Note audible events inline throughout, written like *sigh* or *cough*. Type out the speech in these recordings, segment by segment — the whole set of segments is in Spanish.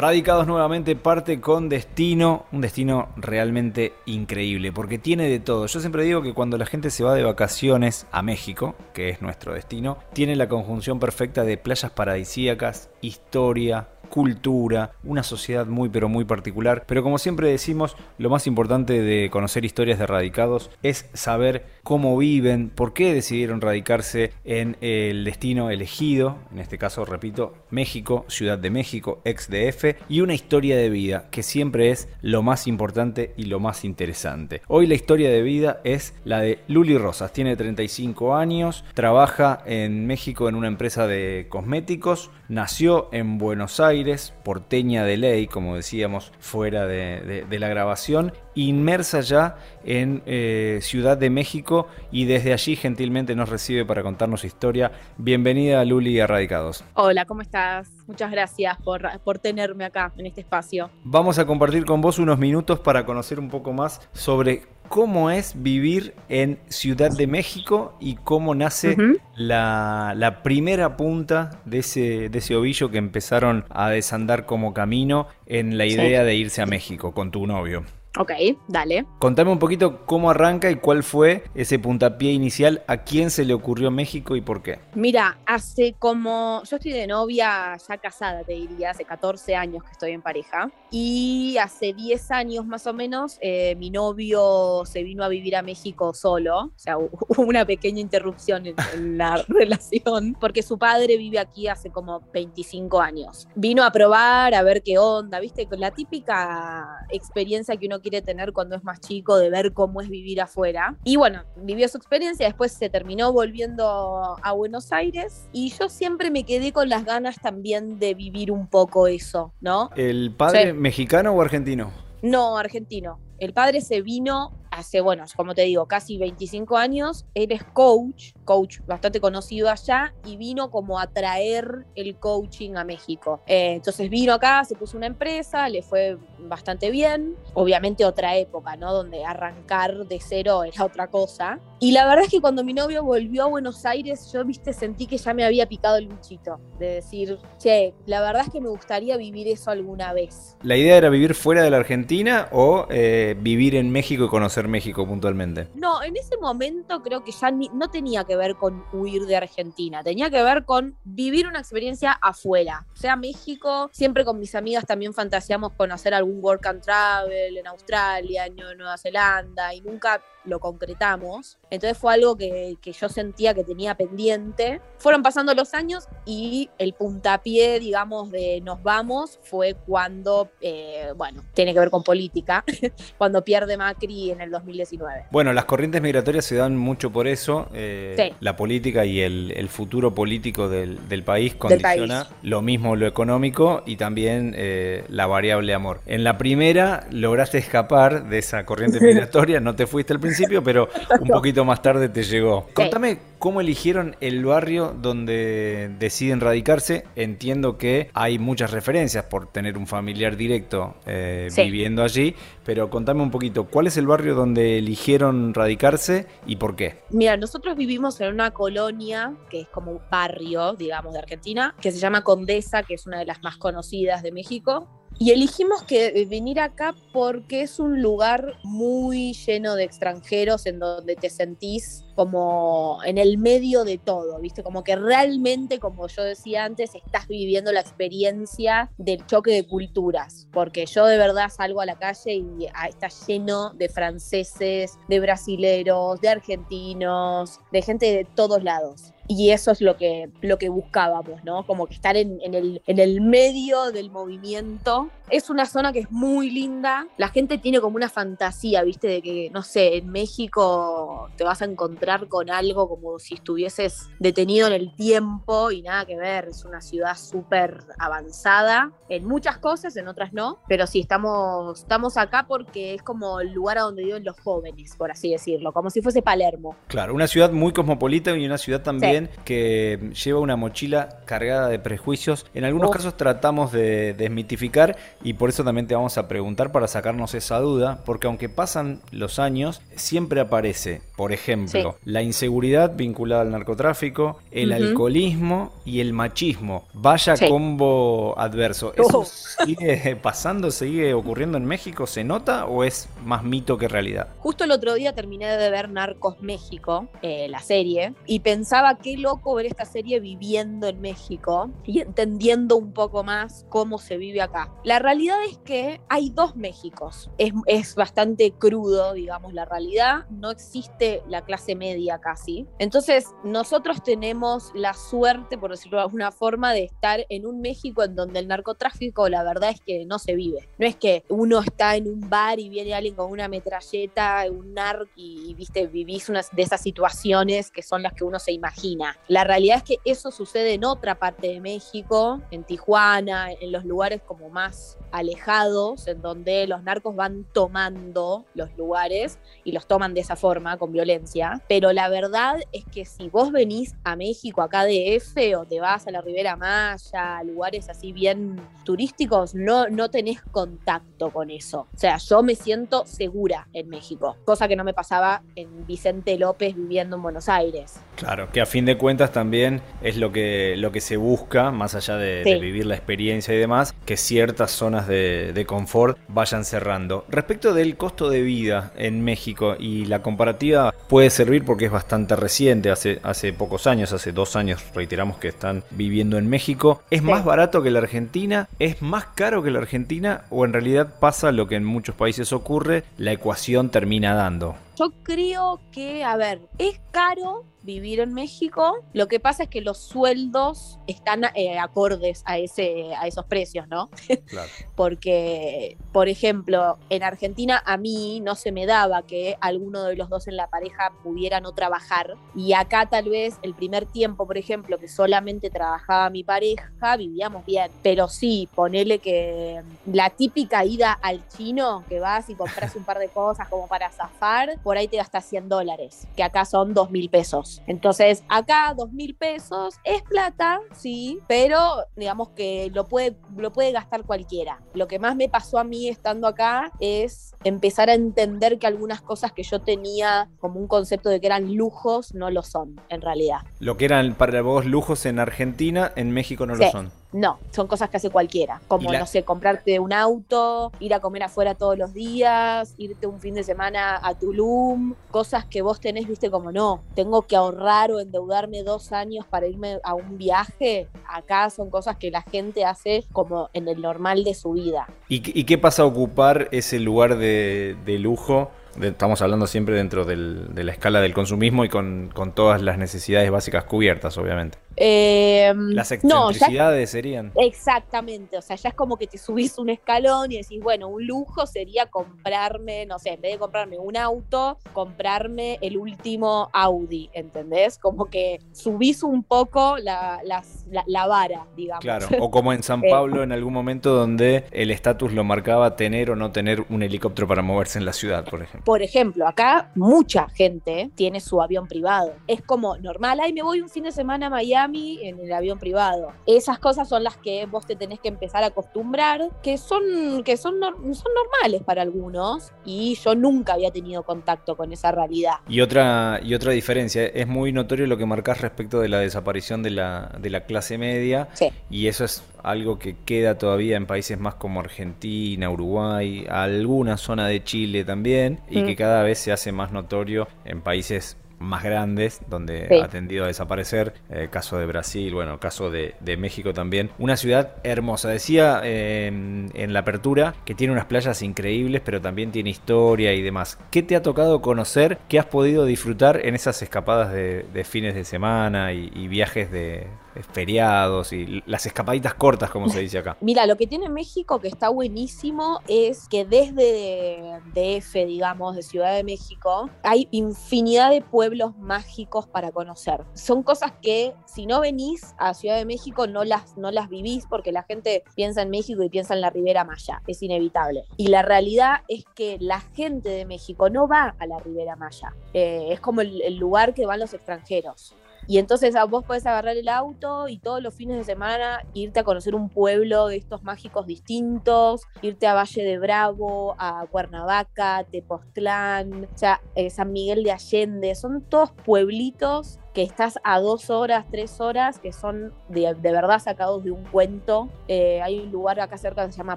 Radicados nuevamente parte con destino, un destino realmente increíble, porque tiene de todo. Yo siempre digo que cuando la gente se va de vacaciones a México, que es nuestro destino, tiene la conjunción perfecta de playas paradisíacas, historia, cultura, una sociedad muy pero muy particular. Pero como siempre decimos, lo más importante de conocer historias de radicados es saber cómo viven, por qué decidieron radicarse en el destino elegido, en este caso, repito, México, Ciudad de México, ex DF, y una historia de vida, que siempre es lo más importante y lo más interesante. Hoy la historia de vida es la de Luli Rosas, tiene 35 años, trabaja en México en una empresa de cosméticos, nació en Buenos Aires, porteña de ley, como decíamos fuera de, la grabación, inmersa ya en eh, Ciudad de México y desde allí gentilmente nos recibe para contarnos su historia. Bienvenida Luli a Radicados. Hola, ¿cómo estás? Muchas gracias por, por tenerme acá en este espacio. Vamos a compartir con vos unos minutos para conocer un poco más sobre cómo es vivir en Ciudad de México y cómo nace la, primera punta de ese, de ese ovillo que empezaron a desandar como camino en la idea de irse a México con tu novio. Ok, dale. Contame un poquito cómo arranca y cuál fue ese puntapié inicial, a quién se le ocurrió México y por qué. Mira, hace como, yo estoy de novia ya casada, te diría, hace 14 años que estoy en pareja y hace 10 años más o menos eh, mi novio se vino a vivir a México solo, o sea, *laughs* hubo una pequeña interrupción en, en la *laughs* relación porque su padre vive aquí hace como 25 años. Vino a probar, a ver qué onda, viste, con la típica experiencia que uno quiere tener cuando es más chico, de ver cómo es vivir afuera. Y bueno, vivió su experiencia, después se terminó volviendo a Buenos Aires y yo siempre me quedé con las ganas también de vivir un poco eso, ¿no? ¿El padre mexicano o argentino? No, argentino. El padre se vino hace, bueno, como te digo, casi 25 años. Él es coach, coach bastante conocido allá, y vino como a traer el coaching a México. Eh, entonces vino acá, se puso una empresa, le fue bastante bien. Obviamente otra época, ¿no? Donde arrancar de cero era otra cosa. Y la verdad es que cuando mi novio volvió a Buenos Aires, yo, viste, sentí que ya me había picado el bichito. De decir, che, la verdad es que me gustaría vivir eso alguna vez. ¿La idea era vivir fuera de la Argentina o eh, vivir en México y conocer México puntualmente? No, en ese momento creo que ya no tenía que ver con huir de Argentina, tenía que ver con vivir una experiencia afuera. O sea, México, siempre con mis amigas también fantaseamos con hacer algún work and travel en Australia, en Nueva Zelanda, y nunca lo concretamos. Entonces fue algo que, yo sentía que tenía pendiente. Fueron pasando los años y el puntapié, digamos, de nos vamos fue cuando, eh, bueno, tiene que ver con política, *laughs* cuando pierde Macri en el 2019. Bueno, las corrientes migratorias se dan mucho por eso. Eh, la política y el, futuro político del, país condiciona lo mismo lo económico y también eh, la variable amor. En la primera lograste escapar de esa corriente *laughs* migratoria, no te fuiste al principio, pero un poquito más tarde te llegó. Contame cómo eligieron el barrio donde deciden radicarse. Entiendo que hay muchas referencias por tener un familiar directo eh, viviendo allí, pero contame un poquito, ¿cuál es el barrio donde eligieron radicarse y por qué? Mira, nosotros vivimos en una colonia que es como un barrio, digamos, de Argentina, que se llama Condesa, que es una de las más conocidas de México. Y elegimos que eh, venir acá porque es un lugar muy lleno de extranjeros en donde te sentís como en el medio de todo, ¿viste? Como que realmente, como yo decía antes, estás viviendo la experiencia del choque de culturas, porque yo de verdad salgo a la calle y ah, está lleno de franceses, de brasileros, de argentinos, de gente de todos lados y eso es lo que, lo que buscábamos, ¿no? Como que estar en, el, en el medio del movimiento. Es una zona que es muy linda, la gente tiene como una fantasía, ¿viste? De que, no sé, en México te vas a encontrar con algo como si estuvieses detenido en el tiempo y nada que ver, es una ciudad súper avanzada en muchas cosas, en otras no, pero sí, estamos, estamos acá porque es como el lugar a donde viven los jóvenes, por así decirlo, como si fuese Palermo. Claro, una ciudad muy cosmopolita y una ciudad también que lleva una mochila cargada de prejuicios. En algunos casos tratamos de desmitificar y por eso también te vamos a preguntar para sacarnos esa duda, porque aunque pasan los años, siempre aparece, por ejemplo. La inseguridad vinculada al narcotráfico, el alcoholismo y el machismo. Vaya combo adverso. ¿Eso sigue pasando, sigue ocurriendo en México? ¿Se nota o es más mito que realidad? Justo el otro día terminé de ver Narcos México, eh, la serie, y pensaba qué loco ver esta serie viviendo en México y entendiendo un poco más cómo se vive acá. La realidad es que hay dos Méxicos. Es, es bastante crudo, digamos, la realidad. No existe la clase media casi. Entonces, nosotros tenemos la suerte, por decirlo de alguna forma, de estar en un México en donde el narcotráfico, la verdad es que no se vive. No es que uno está en un bar y viene alguien con una metralleta, un narco y, viste, vivís unas de esas situaciones que son las que uno se imagina. La realidad es que eso sucede en otra parte de México, en Tijuana, en los lugares como más alejados, en donde los narcos van tomando los lugares y los toman de esa forma, con violencia. Pero la verdad es que si vos venís a México, acá de F, o te vas a la Ribera Maya, lugares así bien turísticos, no, no tenés contacto con eso. O sea, yo me siento segura en México, cosa que no me pasaba en Vicente López viviendo en Buenos Aires. Claro, que a fin de cuentas también es lo que, lo que se busca, más allá de, vivir la experiencia y demás, que ciertas zonas de, de, confort vayan cerrando. Respecto del costo de vida en México y la comparativa puede servir porque es bastante reciente, hace, hace pocos años, hace dos años reiteramos que están viviendo en México. ¿Es más barato que la Argentina? ¿Es más caro que la Argentina? ¿O en realidad pasa lo que en muchos países ocurre? La ecuación termina dando. Yo creo que, a ver, es caro vivir en México. Lo que pasa es que los sueldos están eh, acordes a, ese, a esos precios, ¿no? Claro. *laughs* Porque, por ejemplo, en Argentina a mí no se me daba que alguno de los dos en la pareja pudiera no trabajar. Y acá tal vez el primer tiempo, por ejemplo, que solamente trabajaba mi pareja, vivíamos bien. Pero sí, ponele que la típica ida al chino, que vas y compras un par de cosas como para zafar, por ahí te gastas 100 dólares, que acá son 2 mil pesos. Entonces, acá 2 mil pesos es plata, sí, pero digamos que lo puede, lo puede gastar cualquiera. Lo que más me pasó a mí estando acá es empezar a entender que algunas cosas que yo tenía como un concepto de que eran lujos no lo son, en realidad. Lo que eran para vos lujos en Argentina, en México no lo son. No, son cosas que hace cualquiera, como, no sé, comprarte un auto, ir a comer afuera todos los días, irte un fin de semana a Tulum, cosas que vos tenés, viste, como no, tengo que ahorrar o endeudarme dos años para irme a un viaje, acá son cosas que la gente hace como en el normal de su vida. ¿Y, qué pasa a ocupar ese lugar de, de lujo? Estamos hablando siempre dentro del, de la escala del consumismo y con, con, todas las necesidades básicas cubiertas, obviamente. Eh, las excentricidades serían. Exactamente, o sea, ya es como que te subís un escalón y decís, bueno, un lujo sería comprarme, no sé, en vez de comprarme un auto, comprarme el último Audi, ¿entendés? Como que subís un poco la, la, vara, digamos. Claro, o como en San *laughs* eh, Pablo en algún momento donde el estatus lo marcaba tener o no tener un helicóptero para moverse en la ciudad, por ejemplo. Por ejemplo, acá mucha gente tiene su avión privado. Es como normal, ay, me voy un fin de semana a Miami en el avión privado. Esas cosas son las que vos te tenés que empezar a acostumbrar, que son, que son, son normales para algunos y yo nunca había tenido contacto con esa realidad. Y otra, y otra diferencia, es muy notorio lo que marcás respecto de la desaparición de la, de la clase media y eso es algo que queda todavía en países más como Argentina, Uruguay, alguna zona de Chile también, y que cada vez se hace más notorio en países más grandes donde ha tendido a desaparecer. El caso de Brasil, bueno, caso de, México también. Una ciudad hermosa. Decía em, en la apertura que tiene unas playas increíbles, pero también tiene historia y demás. ¿Qué te ha tocado conocer? ¿Qué has podido disfrutar en esas escapadas de, fines de semana y viajes de, feriados y las escapaditas cortas, como se dice acá. *laughs* Mira, lo que tiene México que está buenísimo es que desde DF, digamos, de Ciudad de México, hay infinidad de pueblos mágicos para conocer. Son cosas que si no venís a Ciudad de México no las, no las vivís porque la gente piensa en México y piensa en la Ribera Maya. Es inevitable. Y la realidad es que la gente de México no va a la Ribera Maya. Eh, es como el lugar que van los extranjeros. Y entonces vos podés agarrar el auto y todos los fines de semana irte a conocer un pueblo de estos mágicos distintos, irte a Valle de Bravo, a Cuernavaca, Tepoztlán, o sea, eh, San Miguel de Allende, son todos pueblitos que estás a dos horas, tres horas, que son de, verdad sacados de un cuento. Eh, hay un lugar acá cerca que se llama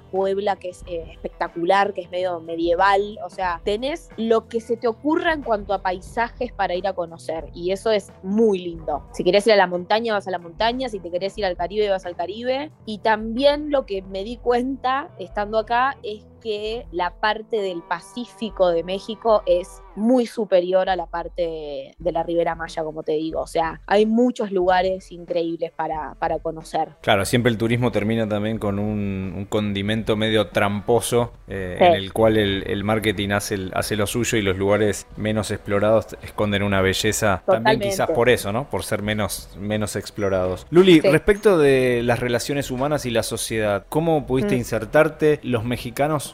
Puebla, que es eh, espectacular, que es medio medieval. O sea, tenés lo que se te ocurra en cuanto a paisajes para ir a conocer. Y eso es muy lindo. Si querés ir a la montaña, vas a la montaña. Si te querés ir al Caribe, vas al Caribe. Y también lo que me di cuenta estando acá es que la parte del Pacífico de México es muy superior a la parte de la Ribera Maya, como te digo. O sea, hay muchos lugares increíbles para, para conocer. Claro, siempre el turismo termina también con un, condimento medio tramposo, eh, en el cual el, marketing hace, hace lo suyo y los lugares menos explorados esconden una belleza. También quizás por eso, ¿no? Por ser menos, menos explorados. Luli, respecto de las relaciones humanas y la sociedad, ¿cómo pudiste mm. insertarte? Los mexicanos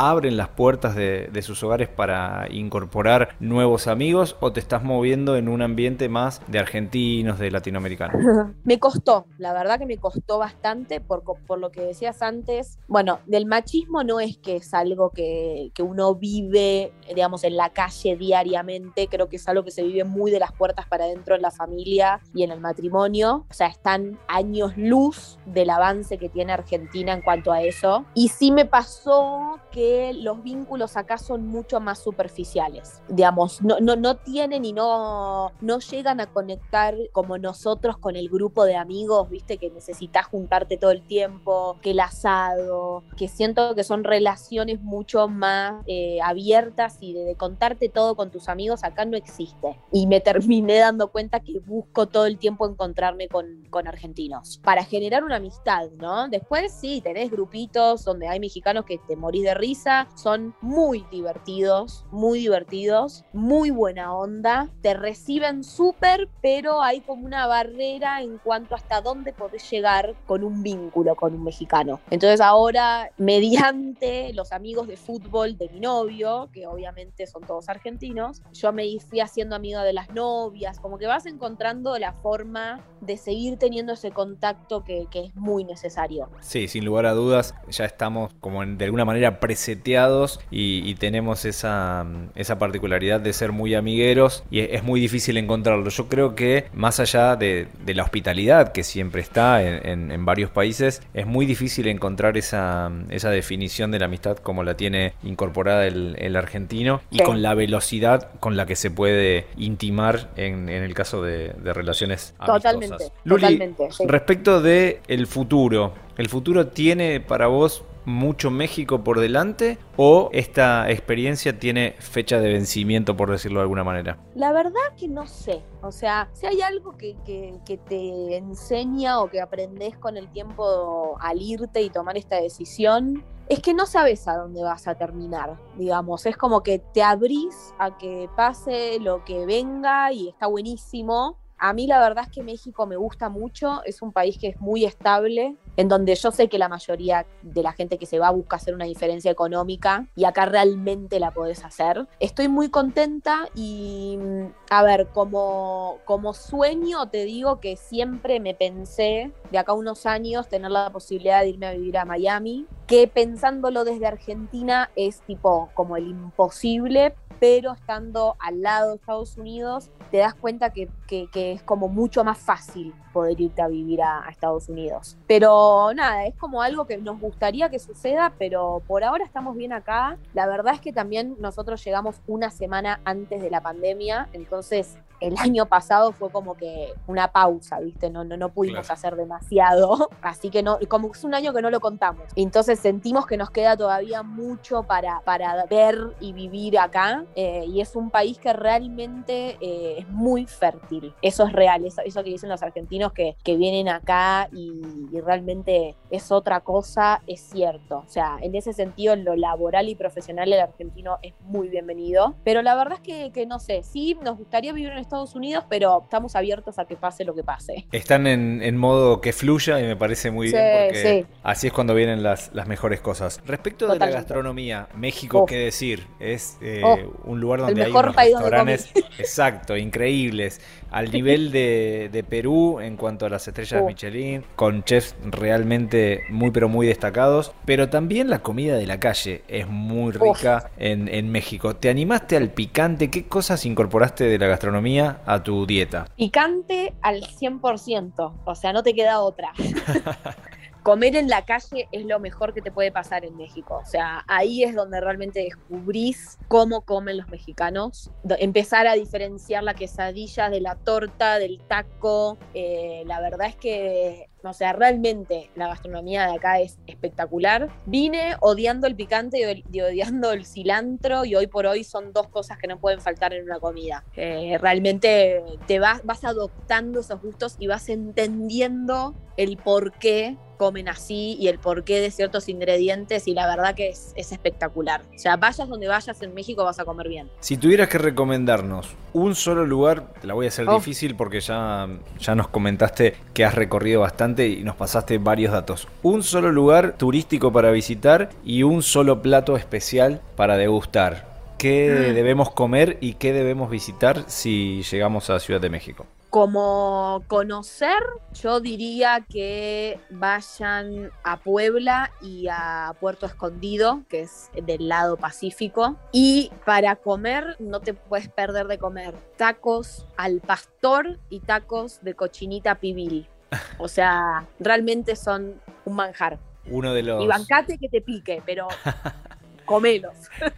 abren las puertas de, sus hogares para incorporar nuevos amigos o te estás moviendo en un ambiente más de argentinos, de latinoamericanos? *laughs* me costó, la verdad que me costó bastante por, por lo que decías antes. Bueno, del machismo no es que es algo que, que uno vive, digamos, en la calle diariamente, creo que es algo que se vive muy de las puertas para adentro en la familia y en el matrimonio. O sea, están años luz del avance que tiene Argentina en cuanto a eso. Y sí me pasó que los vínculos acá son mucho más superficiales. Digamos, no, no, no tienen y no, no llegan a conectar como nosotros con el grupo de amigos, viste, que necesitas juntarte todo el tiempo, que el asado, que siento que son relaciones mucho más eh, abiertas y de, contarte todo con tus amigos acá no existe. Y me terminé dando cuenta que busco todo el tiempo encontrarme con, con argentinos para generar una amistad, ¿no? Después sí, tenés grupitos donde hay mexicanos que te morís de risa, son muy divertidos, muy divertidos, muy buena onda, te reciben súper, pero hay como una barrera en cuanto hasta dónde podés llegar con un vínculo con un mexicano. Entonces ahora, mediante los amigos de fútbol de mi novio, que obviamente son todos argentinos, yo me fui haciendo amiga de las novias, como que vas encontrando la forma de seguir teniendo ese contacto que, es muy necesario. Sí, sin lugar a dudas, ya estamos como de alguna manera seteados y, tenemos esa, esa, particularidad de ser muy amigueros y es, muy difícil encontrarlo. Yo creo que más allá de, la hospitalidad que siempre está en, varios países, es muy difícil encontrar esa, esa definición de la amistad como la tiene incorporada el, argentino y con la velocidad con la que se puede intimar en, el caso de, relaciones totalmente, Totalmente, respecto de el futuro, ¿el futuro tiene para vos mucho México por delante o esta experiencia tiene fecha de vencimiento, por decirlo de alguna manera? La verdad que no sé. O sea, si hay algo que, te enseña o que aprendes con el tiempo al irte y tomar esta decisión, es que no sabes a dónde vas a terminar, digamos. Es como que te abrís a que pase lo que venga y está buenísimo. A mí la verdad es que México me gusta mucho, es un país que es muy estable, en donde yo sé que la mayoría de la gente que se va busca hacer una diferencia económica y acá realmente la podés hacer. Estoy muy contenta y, a ver, como, como sueño te digo que siempre me pensé de acá unos años tener la posibilidad de irme a vivir a Miami, que pensándolo desde Argentina es tipo como el imposible, pero estando al lado de Estados Unidos te das cuenta que, es como mucho más fácil poder irte a vivir a, Estados Unidos. Pero nada, es como algo que nos gustaría que suceda, pero por ahora estamos bien acá. La verdad es que también nosotros llegamos una semana antes de la pandemia, entonces el año pasado fue como que una pausa, ¿viste? No, no, no pudimos hacer demasiado, *laughs* así que no, como es un año que no lo contamos. Entonces sentimos que nos queda todavía mucho para, para ver y vivir acá, eh, y es un país que realmente eh, es muy fértil. Eso es real, eso, eso que dicen los argentinos que, que vienen acá y, realmente es otra cosa, es cierto. O sea, en ese sentido, en lo laboral y profesional, el argentino es muy bienvenido. Pero la verdad es que, que no sé, sí, nos gustaría vivir en Estados Unidos, pero estamos abiertos a que pase lo que pase. Están en, modo que fluya y me parece muy bien porque así es cuando vienen las, mejores cosas. Respecto de la gastronomía, México, ¿qué decir? Es eh, un lugar donde hay unos restaurantes *laughs* exacto, increíbles, al nivel de, Perú en cuanto a las estrellas Michelin, con chefs realmente muy pero muy destacados, pero también la comida de la calle es muy rica en, en México. ¿Te animaste al picante? ¿Qué cosas incorporaste de la gastronomía a tu dieta? Picante al 100%, o sea, no te queda otra. *laughs* comer en la calle es lo mejor que te puede pasar en México. O sea, ahí es donde realmente descubrís cómo comen los mexicanos. Empezar a diferenciar la quesadilla de la torta, del taco. Eh, la verdad es que o sea, realmente la gastronomía de acá es espectacular. Vine odiando el picante y odiando el cilantro y hoy por hoy son dos cosas que no pueden faltar en una comida. Eh, realmente te vas, vas adoptando esos gustos y vas entendiendo el por qué comen así y el porqué de ciertos ingredientes y la verdad que es, espectacular. O sea, vayas donde vayas en México vas a comer bien. Si tuvieras que recomendarnos un solo lugar, la voy a hacer oh. difícil porque ya, ya nos comentaste que has recorrido bastante y nos pasaste varios datos. Un solo lugar turístico para visitar y un solo plato especial para degustar. ¿Qué mm. debemos comer y qué debemos visitar si llegamos a Ciudad de México? Como conocer, yo diría que vayan a Puebla y a Puerto Escondido, que es del lado pacífico. Y para comer, no te puedes perder de comer tacos al pastor y tacos de cochinita pibil. O sea, realmente son un manjar. Uno de los. Y bancate que te pique, pero *laughs* comelos.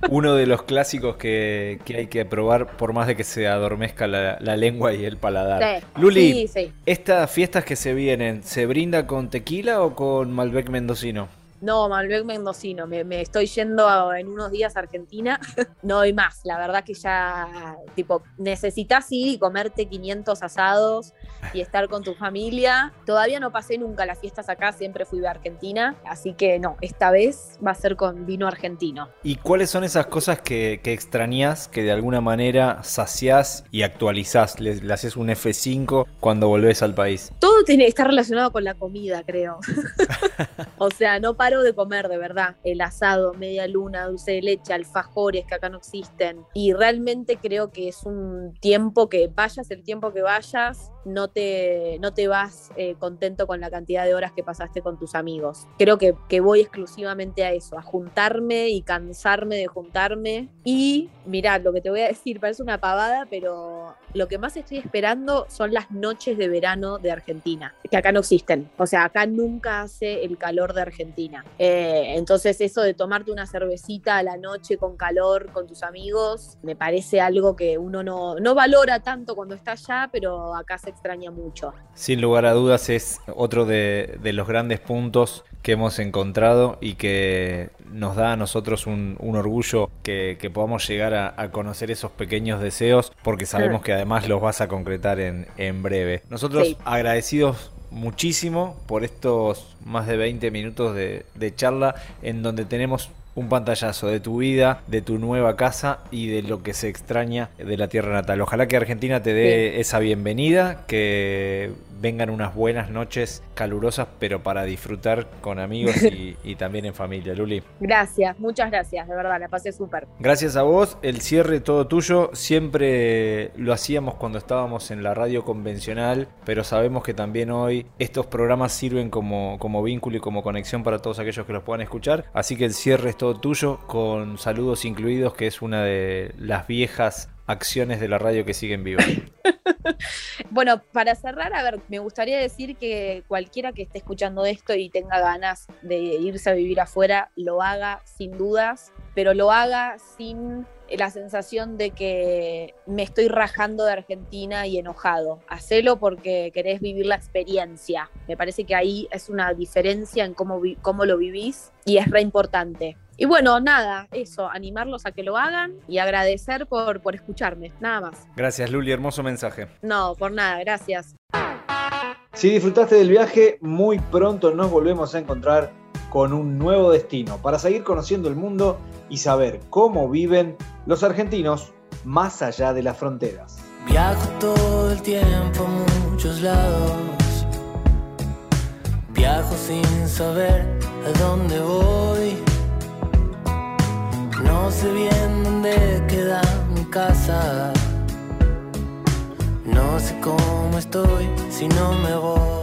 Uno de los clásicos que, hay que probar por más de que se adormezca la, lengua y el paladar. Luli, ¿estas fiestas que se vienen, ¿se brinda con tequila o con Malbec mendocino? No, Malbec Mendocino, me, me, estoy yendo en unos días a Argentina, *laughs* no hay más, la verdad que ya, tipo, necesitas ir y comerte 500 asados y estar con tu familia. Todavía no pasé nunca las fiestas acá, siempre fui de Argentina, así que no, esta vez va a ser con vino argentino. ¿Y cuáles son esas cosas que, que extrañas, que de alguna manera saciás y actualizás? Le, le haces un F5 cuando volvés al país. Todo tiene estar relacionado con la comida, creo. *laughs* o sea, no para de comer, de verdad. El asado, media luna, dulce de leche, alfajores que acá no existen. Y realmente creo que es un tiempo que vayas el tiempo que vayas, no te, no te vas eh, contento con la cantidad de horas que pasaste con tus amigos. Creo que, que voy exclusivamente a eso, a juntarme y cansarme de juntarme. Y mirad, lo que te voy a decir parece una pavada, pero lo que más estoy esperando son las noches de verano de Argentina, que acá no existen. O sea, acá nunca hace el calor de Argentina. Eh, entonces eso de tomarte una cervecita a la noche con calor con tus amigos, me parece algo que uno no, no valora tanto cuando está allá, pero acá se extraña mucho. Sin lugar a dudas es otro de, los grandes puntos que hemos encontrado y que nos da a nosotros un, orgullo que, podamos llegar a, conocer esos pequeños deseos porque sabemos que además los vas a concretar en, breve. Nosotros agradecidos muchísimo por estos más de 20 minutos de, de charla en donde tenemos un pantallazo de tu vida, de tu nueva casa y de lo que se extraña de la tierra natal. Ojalá que Argentina te dé esa bienvenida, que vengan unas buenas noches calurosas, pero para disfrutar con amigos *laughs* y, también en familia. Luli. Gracias, muchas gracias, de verdad, la pasé súper. Gracias a vos, el cierre todo tuyo. Siempre lo hacíamos cuando estábamos en la radio convencional, pero sabemos que también hoy estos programas sirven como, como vínculo y como conexión para todos aquellos que los puedan escuchar. Así que el cierre es todo tuyo, con saludos incluidos, que es una de las viejas acciones de la radio que siguen vivas. *laughs* bueno, para cerrar, a ver, me gustaría decir que cualquiera que esté escuchando esto y tenga ganas de irse a vivir afuera, lo haga sin dudas, pero lo haga sin la sensación de que me estoy rajando de Argentina y enojado. Hacelo porque querés vivir la experiencia. Me parece que ahí es una diferencia en cómo, cómo lo vivís y es re importante. Y bueno, nada, eso, animarlos a que lo hagan y agradecer por, por escucharme, nada más. Gracias, Luli, hermoso mensaje. No, por nada, gracias. Si disfrutaste del viaje, muy pronto nos volvemos a encontrar con un nuevo destino para seguir conociendo el mundo y saber cómo viven los argentinos más allá de las fronteras. Viajo todo el tiempo a muchos lados. Viajo sin saber a dónde voy. No sé bien dónde queda mi casa. No sé cómo estoy si no me voy.